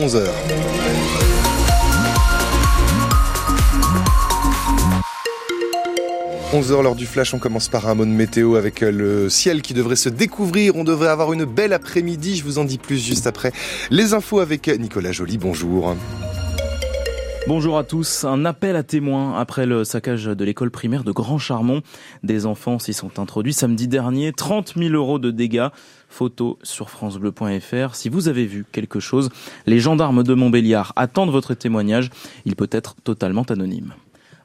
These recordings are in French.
11h. 11h l'heure du flash, on commence par un mot de météo avec euh, le ciel qui devrait se découvrir. On devrait avoir une belle après-midi, je vous en dis plus juste après. Les infos avec Nicolas Joly, bonjour. Bonjour à tous. Un appel à témoins après le saccage de l'école primaire de Grand Charmont. Des enfants s'y sont introduits samedi dernier. 30 000 euros de dégâts. Photo sur francebleu.fr. Si vous avez vu quelque chose, les gendarmes de Montbéliard attendent votre témoignage. Il peut être totalement anonyme.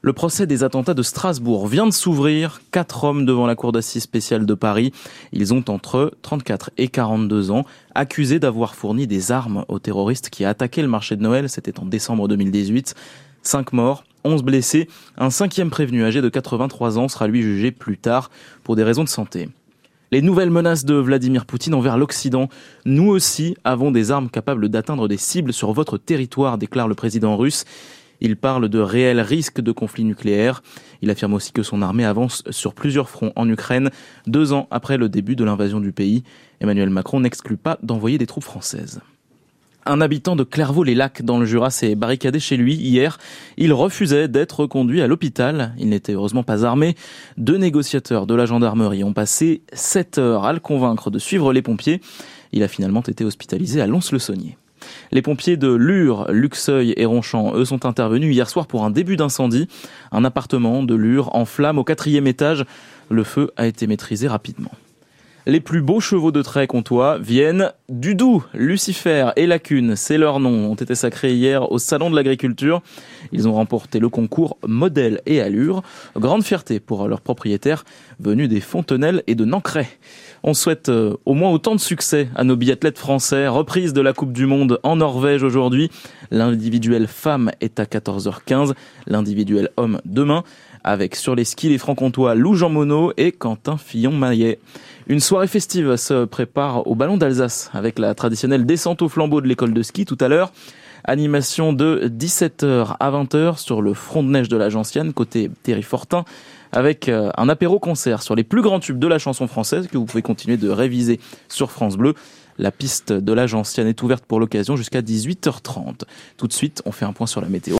Le procès des attentats de Strasbourg vient de s'ouvrir. Quatre hommes devant la cour d'assises spéciale de Paris. Ils ont entre 34 et 42 ans, accusés d'avoir fourni des armes aux terroristes qui attaquaient le marché de Noël. C'était en décembre 2018. Cinq morts, 11 blessés. Un cinquième prévenu âgé de 83 ans sera lui jugé plus tard pour des raisons de santé. Les nouvelles menaces de Vladimir Poutine envers l'Occident. Nous aussi avons des armes capables d'atteindre des cibles sur votre territoire, déclare le président russe. Il parle de réels risques de conflit nucléaire. Il affirme aussi que son armée avance sur plusieurs fronts en Ukraine, deux ans après le début de l'invasion du pays. Emmanuel Macron n'exclut pas d'envoyer des troupes françaises. Un habitant de Clairvaux-les-Lacs dans le Jura s'est barricadé chez lui hier. Il refusait d'être conduit à l'hôpital. Il n'était heureusement pas armé. Deux négociateurs de la gendarmerie ont passé sept heures à le convaincre de suivre les pompiers. Il a finalement été hospitalisé à Lons-le-Saunier. Les pompiers de Lure, Luxeuil et Ronchamp, eux, sont intervenus hier soir pour un début d'incendie. Un appartement de Lure en flamme au quatrième étage. Le feu a été maîtrisé rapidement. Les plus beaux chevaux de trait comtois viennent du Doubs. Lucifer et Lacune, c'est leur nom, ont été sacrés hier au Salon de l'Agriculture. Ils ont remporté le concours Modèle et Allure. Grande fierté pour leurs propriétaires venus des Fontenelles et de Nancray. On souhaite euh, au moins autant de succès à nos biathlètes français. Reprise de la Coupe du Monde en Norvège aujourd'hui. L'individuel femme est à 14h15, l'individuel homme demain avec sur les skis les francs-comtois Lou Jean Monod et Quentin Fillon-Maillet. Une soirée festive se prépare au Ballon d'Alsace avec la traditionnelle descente au flambeau de l'école de ski tout à l'heure. Animation de 17h à 20h sur le front de neige de la côté Thierry Fortin, avec euh, un apéro concert sur les plus grands tubes de la chanson française que vous pouvez continuer de réviser sur France Bleu. La piste de la est ouverte pour l'occasion jusqu'à 18h30. Tout de suite, on fait un point sur la météo.